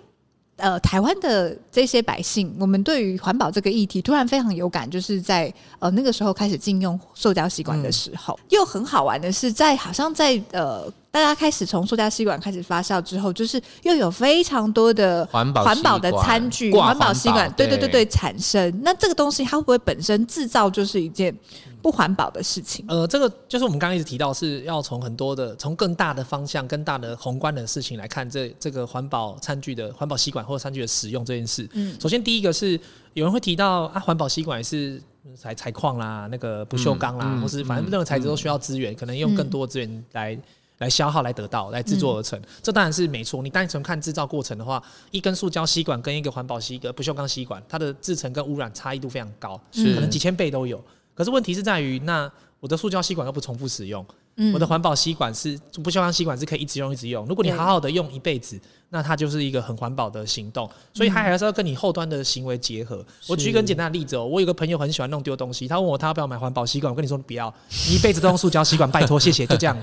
呃，台湾的这些百姓，我们对于环保这个议题突然非常有感，就是在呃那个时候开始禁用塑胶吸管的时候，嗯、又很好玩的是在，在好像在呃大家开始从塑胶吸管开始发酵之后，就是又有非常多的环保环保的餐具、环保吸管，对对对对产生。那这个东西它会不会本身制造就是一件？不环保的事情，呃，这个就是我们刚刚一直提到，是要从很多的、从更大的方向、更大的宏观的事情来看这这个环保餐具的环保吸管或者餐具的使用这件事。嗯，首先第一个是有人会提到啊，环保吸管是采采矿啦，那个不锈钢啦，嗯嗯、或是反正任何材质都需要资源，嗯、可能用更多的资源来、嗯、来消耗来得到来制作而成。嗯、这当然是没错。你单纯看制造过程的话，一根塑胶吸管跟一个环保吸个不锈钢吸管，它的制成跟污染差异度非常高，是可能几千倍都有。可是问题是在于，那我的塑胶吸管又不重复使用，嗯、我的环保吸管是不锈钢吸管是可以一直用一直用。如果你好好的用一辈子，那它就是一个很环保的行动。所以它还是要跟你后端的行为结合。嗯、我举一个很简单的例子哦，我有个朋友很喜欢弄丢东西，他问我他要不要买环保吸管，我跟你说不要，你一辈子都用塑胶吸管，拜托谢谢，就这样。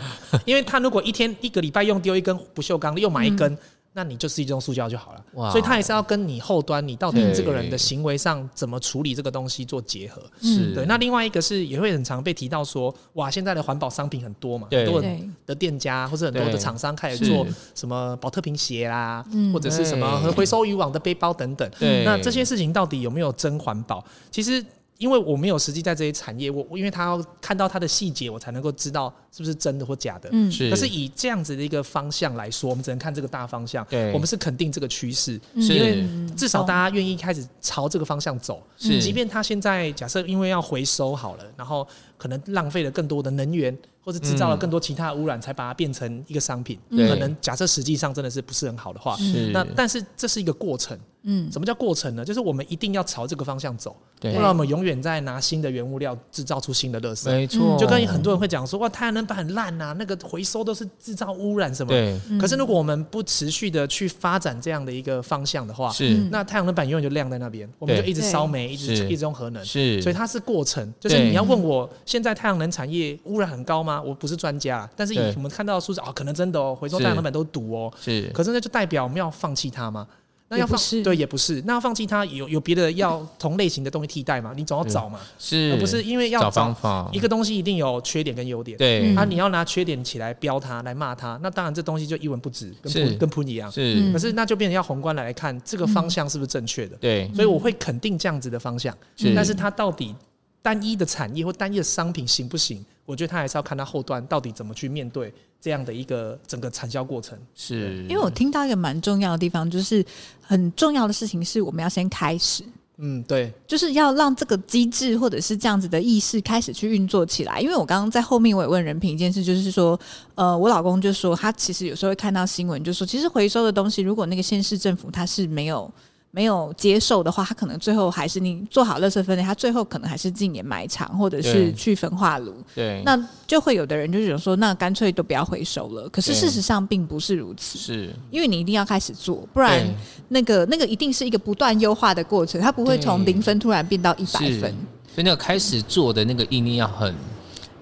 因为他如果一天一个礼拜用丢一根不锈钢，又买一根。嗯那你就是一种塑胶就好了，哇所以它也是要跟你后端你到底这个人的行为上怎么处理这个东西做结合。是对。那另外一个是也会很常被提到说，哇，现在的环保商品很多嘛，对很多的店家或者很多的厂商开始做什么保特瓶鞋啦，对或者是什么回收渔网的背包等等。对。那这些事情到底有没有真环保？其实因为我没有实际在这些产业，我因为他要看到它的细节，我才能够知道是不是真的或假的。嗯，可是以这样子的一个方向来说，我们只能看这个大方向。对，我们是肯定这个趋势，因为至少大家愿意开始朝这个方向走。是，即便他现在假设因为要回收好了，然后可能浪费了更多的能源，或者制造了更多其他的污染，才把它变成一个商品。嗯、可能假设实际上真的是不是很好的话，是那但是这是一个过程。嗯，什么叫过程呢？就是我们一定要朝这个方向走，对，不然我们永远在拿新的原物料制造出新的垃圾。没错，就跟很多人会讲说，哇，太阳能板很烂呐，那个回收都是制造污染什么。对。可是如果我们不持续的去发展这样的一个方向的话，是，那太阳能板永远就晾在那边，我们就一直烧煤，一直一直用核能。是。所以它是过程，就是你要问我现在太阳能产业污染很高吗？我不是专家，但是以我们看到的数字啊，可能真的哦，回收太阳能板都堵哦。是。可是那就代表我们要放弃它吗？那要放对也不是，那要放弃它有有别的要同类型的东西替代嘛？你总要找嘛，是，而不是因为要找方法。一个东西一定有缺点跟优点，对，啊，你要拿缺点起来标它，来骂它，那当然这东西就一文不值，跟喷跟喷一样。是，可是那就变成要宏观来看这个方向是不是正确的？对，所以我会肯定这样子的方向，但是它到底单一的产业或单一的商品行不行？我觉得他还是要看他后端到底怎么去面对这样的一个整个产销过程。是，因为我听到一个蛮重要的地方，就是很重要的事情是我们要先开始。嗯，对，就是要让这个机制或者是这样子的意识开始去运作起来。因为我刚刚在后面我也问人品一件事，就是说，呃，我老公就说他其实有时候会看到新闻，就说其实回收的东西，如果那个县市政府他是没有。没有接受的话，他可能最后还是你做好垃圾分类，他最后可能还是进掩埋场，或者是去焚化炉。对，那就会有的人就觉得说，那干脆都不要回收了。可是事实上并不是如此，是因为你一定要开始做，不然那个那个一定是一个不断优化的过程，它不会从零分突然变到一百分。所以那个开始做的那个意念要很，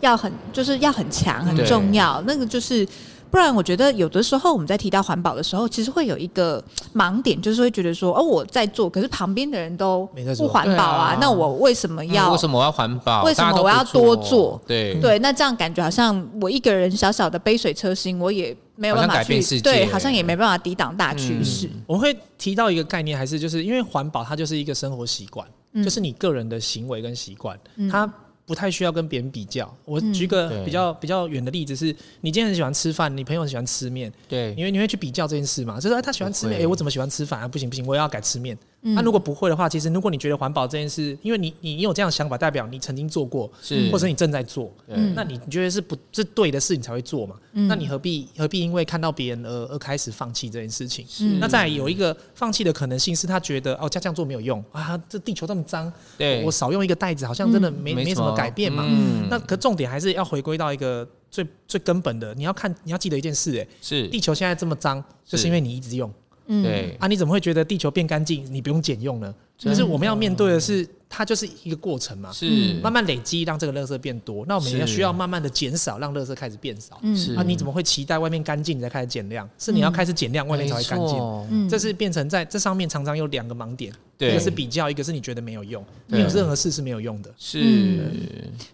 要很就是要很强，很重要。那个就是。不然，我觉得有的时候我们在提到环保的时候，其实会有一个盲点，就是会觉得说，哦，我在做，可是旁边的人都不环保啊，那我为什么要？为什么我要环保？为什么我要多做？对对，那这样感觉好像我一个人小小的杯水车薪，我也没有办法去对，好像也没办法抵挡大趋势。我会提到一个概念，还是就是因为环保它就是一个生活习惯，就是你个人的行为跟习惯，它。不太需要跟别人比较。我举个比较、嗯、比较远的例子是，你今天很喜欢吃饭，你朋友很喜欢吃面，对，因为你会去比较这件事嘛，就是哎他喜欢吃面，哎我怎么喜欢吃饭啊？不行不行，我也要改吃面。那、嗯、如果不会的话，其实如果你觉得环保这件事，因为你你有这样的想法，代表你曾经做过，是，或者你正在做，嗯，那你你觉得是不是对的事，你才会做嘛？嗯，那你何必何必因为看到别人而而开始放弃这件事情？是，那再有一个放弃的可能性是他觉得哦，这样做没有用啊，这地球这么脏，对，我少用一个袋子，好像真的没、嗯、没什么改变嘛。嗯，那可重点还是要回归到一个最最根本的，你要看你要记得一件事，哎，是。地球现在这么脏，就是因为你一直用。嗯，对啊，你怎么会觉得地球变干净，你不用减用呢？就是我们要面对的是，它就是一个过程嘛，是慢慢累积，让这个垃圾变多。那我们也要需要慢慢的减少，让垃圾开始变少。嗯，啊，你怎么会期待外面干净你才开始减量？是你要开始减量，外面才会干净。嗯，这是变成在这上面常常有两个盲点，一个是比较，一个是你觉得没有用，没有任何事是没有用的。是，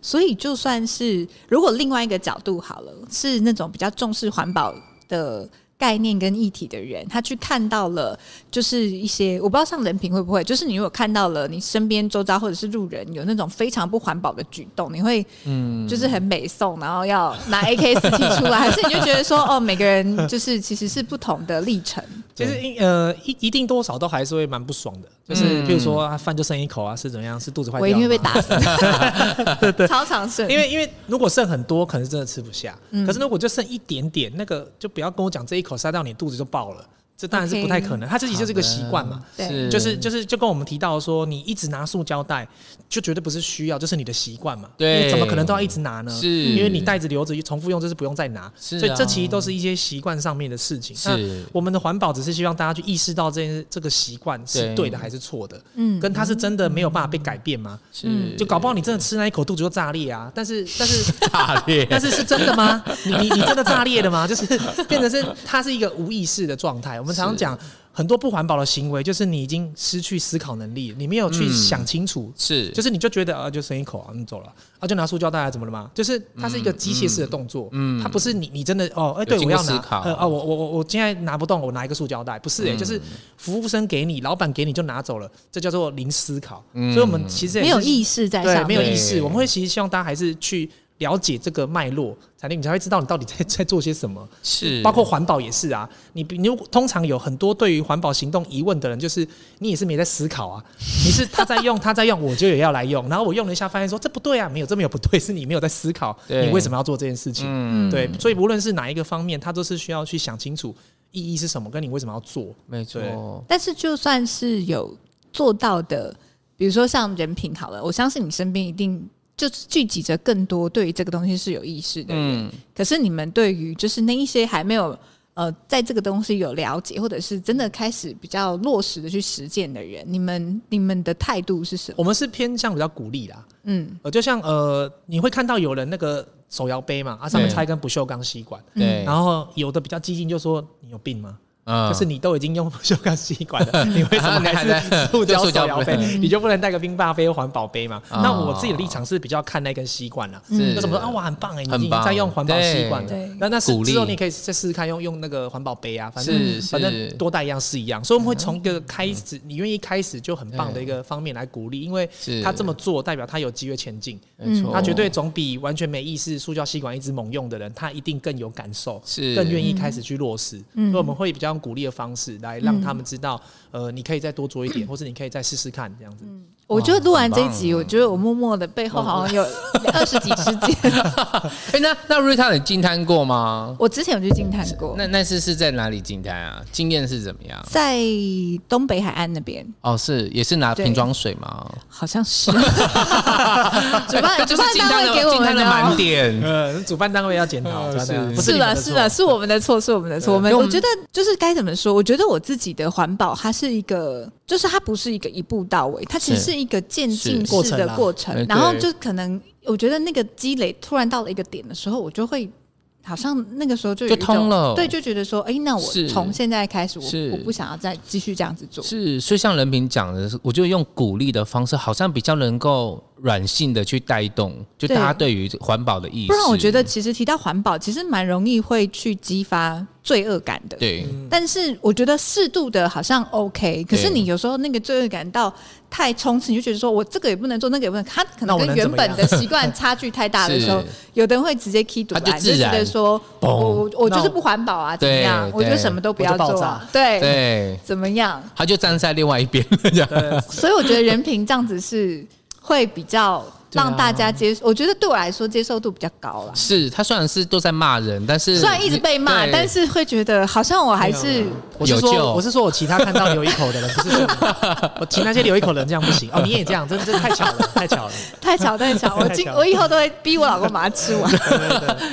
所以就算是如果另外一个角度好了，是那种比较重视环保的。概念跟议题的人，他去看到了，就是一些我不知道上人品会不会，就是你如果看到了你身边周遭或者是路人有那种非常不环保的举动，你会嗯，就是很美颂，然后要拿 AK 四七出来，还 (laughs) 是你就觉得说哦，每个人就是其实是不同的历程。其实呃一一定多少都还是会蛮不爽的，就是譬如说饭就剩一口啊，是怎么样？是肚子坏掉？我一定会被 (laughs) 打死。对对，超常剩。因为因为如果剩很多，可能是真的吃不下。可是如果就剩一点点，那个就不要跟我讲这一口塞到你肚子就爆了。这当然是不太可能，他自己就是一个习惯嘛，对，就是就是就跟我们提到说，你一直拿塑胶袋，就绝对不是需要，这是你的习惯嘛，对，怎么可能都要一直拿呢？是，因为你袋子留着重复用，就是不用再拿，所以这其实都是一些习惯上面的事情。是，我们的环保只是希望大家去意识到这件这个习惯是对的还是错的，嗯，跟他是真的没有办法被改变吗？是，就搞不好你真的吃那一口肚子就炸裂啊，但是但是 (laughs) 炸裂，但是是真的吗？你你你真的炸裂了吗？就是 (laughs) 变成是它是一个无意识的状态。我们常常讲很多不环保的行为，就是你已经失去思考能力，你没有去想清楚，是，就是你就觉得啊，就生一口啊，你走了啊，就拿塑胶袋啊，怎么了嘛？就是它是一个机械式的动作，嗯，它不是你你真的哦，哎，对我要拿啊，我我我我现在拿不动，我拿一个塑胶袋，不是哎，就是服务生给你，老板给你就拿走了，这叫做零思考，所以我们其实没有意识在上，没有意识，我们会其实希望大家还是去。了解这个脉络，才能你才会知道你到底在 (laughs) 在做些什么。是，包括环保也是啊。你你通常有很多对于环保行动疑问的人，就是你也是没在思考啊。(laughs) 你是他在用，他在用，我就也要来用。然后我用了一下，发现说这不对啊，没有这没有不对，是你没有在思考，你为什么要做这件事情？嗯，对。所以无论是哪一个方面，他都是需要去想清楚意义是什么，跟你为什么要做。没错。但是就算是有做到的，比如说像人品好了，我相信你身边一定。就是聚集着更多对于这个东西是有意识的人，嗯、可是你们对于就是那一些还没有呃在这个东西有了解，或者是真的开始比较落实的去实践的人，你们你们的态度是什么？我们是偏向比较鼓励啦，嗯，呃，就像呃，你会看到有人那个手摇杯嘛，啊，上面插一根不锈钢吸管，对，然后有的比较激进就说你有病吗？就是你都已经用不锈钢吸管了，(laughs) 你为什么还是塑胶手摇杯？你就不能带个冰霸杯或环保杯嘛？那我自己的立场是比较看那根吸管了。是，那怎么说啊？哇，很棒哎，你已经在用环保吸管了。那那之后你可以再试试看用用那个环保杯啊，反正反正多带一样是一样。所以我们会从一个开始，你愿意开始就很棒的一个方面来鼓励，因为他这么做代表他有机会前进。没错，他绝对总比完全没意识塑胶吸管一直猛用的人，他一定更有感受，是更愿意开始去落实。所以我们会比较。鼓励的方式来让他们知道，呃，你可以再多做一点，或者你可以再试试看这样子。我觉得录完这一集，我觉得我默默的背后好像有二十几支箭。(laughs) 哎，那那瑞塔，你惊叹过吗？我之前有去惊叹过。那那次是在哪里惊叹啊？经验是怎么样？在东北海岸那边。哦，是也是拿瓶装水吗？好像是。(laughs) 主办主办单位给我们的满点。(laughs) 呃，主办单位要检讨。是是了，是了，是我们的错，是我们的错。我们我觉得就是该怎么说？我觉得我自己的环保，它是一个，就是它不是一个一步到位，它其实是。一个渐进式的过程，然后就可能，我觉得那个积累突然到了一个点的时候，我就会好像那个时候就就通了，对，就觉得说，哎，那我从现在开始，我我不想要再继续这样子做。是，所以像人品讲的，我就用鼓励的方式，好像比较能够。软性的去带动，就大家对于环保的意识。不然我觉得，其实提到环保，其实蛮容易会去激发罪恶感的。对。但是我觉得适度的好像 OK，可是你有时候那个罪恶感到太冲刺，你就觉得说我这个也不能做，那个也不能。他可能跟原本的习惯差距太大的时候，有的人会直接 key 堵，就觉得说我我我就是不环保啊，怎么样？我觉得什么都不要做。对对。怎么样？他就站在另外一边。所以我觉得人品这样子是。会比较让大家接受，我觉得对我来说接受度比较高了。是他虽然是都在骂人，但是虽然一直被骂，但是会觉得好像我还是我是说我是说我其他看到留一口的人，不是说 (laughs) 我其他些留一口的人这样不行哦，你也这样，真的 (laughs) 太巧了，太巧了，太巧 (laughs) 太巧。我今我以后都会逼我老公把它吃完，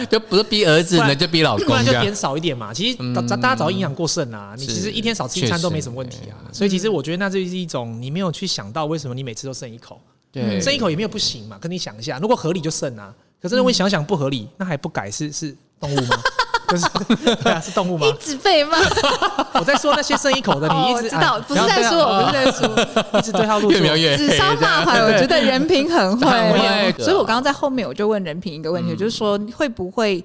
就不是逼儿子呢，就逼老公，不然就点少一点嘛。其实大大家早营养过剩啊，你其实一天少吃一餐都没什么问题啊。所以其实我觉得那这是一种你没有去想到为什么你每次都剩一口。对，剩一口也没有不行嘛，跟你想一下，如果合理就剩啊，可是如果想想不合理，那还不改是是动物吗？(laughs) 就是对啊，是动物吗？一直被骂。(laughs) 我在说那些剩一口的，你一直知道，不是在说，我不是在说，一直对号入座，指桑骂槐。我觉得人品很坏，所以我刚刚在后面我就问人品一个问题，就是说会不会？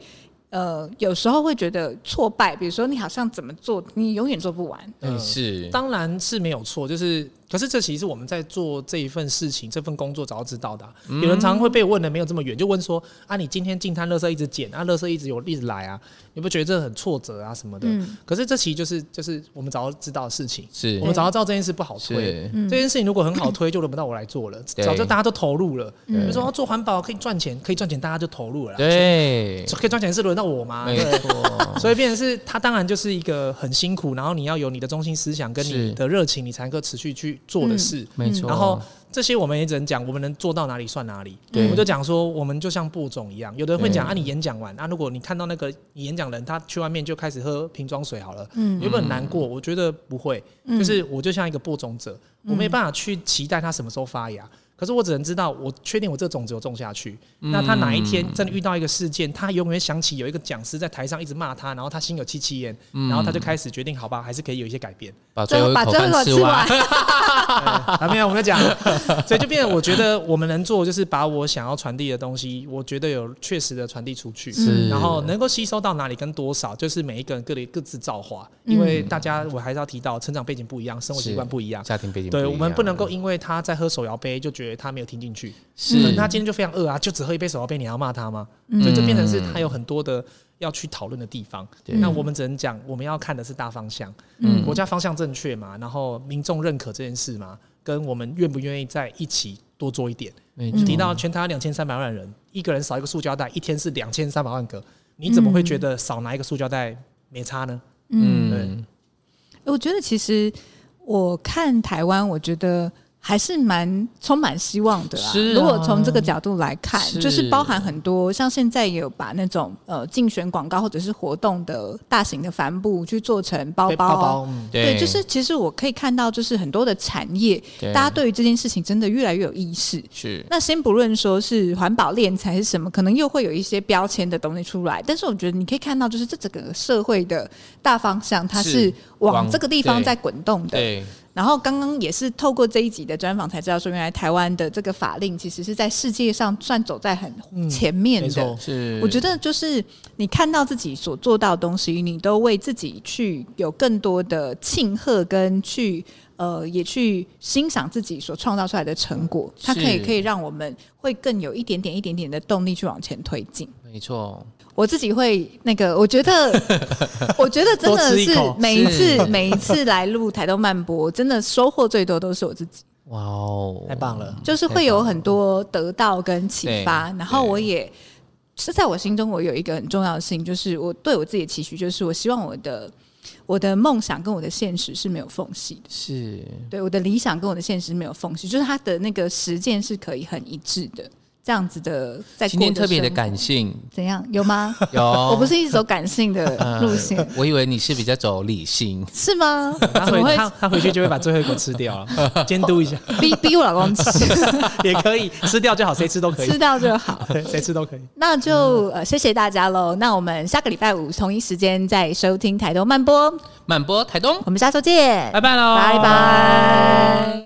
呃，有时候会觉得挫败，比如说你好像怎么做，你永远做不完。嗯，是，当然是没有错，就是，可是这其实是我们在做这一份事情、这份工作早就知道的、有人常常会被问的没有这么远，就问说啊，你今天进摊垃圾一直捡啊，垃圾一直有一直来啊，你不觉得这很挫折啊什么的？嗯、可是这其实就是就是我们早就知道的事情，是我们早就知道这件事不好推。对这件事情如果很好推，就轮不到我来做了。对早就大家都投入了，比如说做环保可以赚钱，可以赚钱，大家就投入了。对，可以赚钱是轮到我吗？没错，所以变成是他当然就是一个很辛苦，然后你要有你的中心思想跟你的热情，你才能够持续去做的事。没错，然后这些我们也只能讲，我们能做到哪里算哪里。我们就讲说，我们就像播种一样，有的人会讲啊，你演讲完啊，如果你看到那个演讲人他去外面就开始喝瓶装水好了，嗯，有没有很难过？我觉得不会，就是我就像一个播种者，我没办法去期待他什么时候发芽。可是我只能知道，我确定我这个种子有种下去。嗯、那他哪一天真的遇到一个事件，他永远想起有一个讲师在台上一直骂他，然后他心有戚戚焉，嗯、然后他就开始决定，好吧，还是可以有一些改变，把最后一口饭吃完。还 (laughs) 没有，我跟你讲，(laughs) 所以就变成我觉得我们能做，就是把我想要传递的东西，我觉得有确实的传递出去，是。然后能够吸收到哪里跟多少，就是每一个人各里各自造化，嗯、因为大家我还是要提到，成长背景不一样，生活习惯不一样，家庭背景对，我们不能够因为他在喝手摇杯就觉得他没有听进去，是，他今天就非常饿啊，就只喝一杯手摇杯，你要骂他吗？嗯、所以就变成是他有很多的要去讨论的地方。对那我们只能讲，我们要看的是大方向，嗯，国家方向正确嘛，然后民众认可这件事嘛，跟我们愿不愿意在一起多做一点。提到全台两千三百万人，一个人少一个塑胶袋，一天是两千三百万个，你怎么会觉得少拿一个塑胶袋没差呢？嗯，对。我觉得其实我看台湾，我觉得。还是蛮充满希望的啊！如果从这个角度来看，就是包含很多，像现在也有把那种呃竞选广告或者是活动的大型的帆布去做成包包，对，就是其实我可以看到，就是很多的产业，大家对于这件事情真的越来越有意识。是，那先不论说是环保敛财是什么，可能又会有一些标签的东西出来，但是我觉得你可以看到，就是这整个社会的大方向，它是往这个地方在滚动的。对。然后刚刚也是透过这一集的专访才知道，说原来台湾的这个法令其实是在世界上算走在很前面的。嗯、是，我觉得就是你看到自己所做到的东西，你都为自己去有更多的庆贺，跟去呃也去欣赏自己所创造出来的成果，它可以可以让我们会更有一点点一点点的动力去往前推进。没错。我自己会那个，我觉得，(laughs) 我觉得真的是每一次是。(laughs) 每一次来录台东漫播，真的收获最多都是我自己。哇哦，太棒了！就是会有很多得到跟启发，然后我也是在我心中，我有一个很重要的事情，就是我对我自己的期许，就是我希望我的我的梦想跟我的现实是没有缝隙的，是。对我的理想跟我的现实是没有缝隙，就是它的那个实践是可以很一致的。这样子的，在今天特别的感性，怎样？有吗？有，(laughs) 我不是一直走感性的路线，嗯，我以为你是比较走理性，是吗？他回他他回去就会把最后一口吃掉。了，(laughs) 监督一下，逼逼我老公吃。(laughs) 也可以，吃掉就好，谁吃都可以，吃掉就好，谁吃都可以。那就呃谢谢大家喽，那我们下个礼拜五同一时间再收听台东漫播，漫播台东，我们下周见，拜拜喽，拜拜。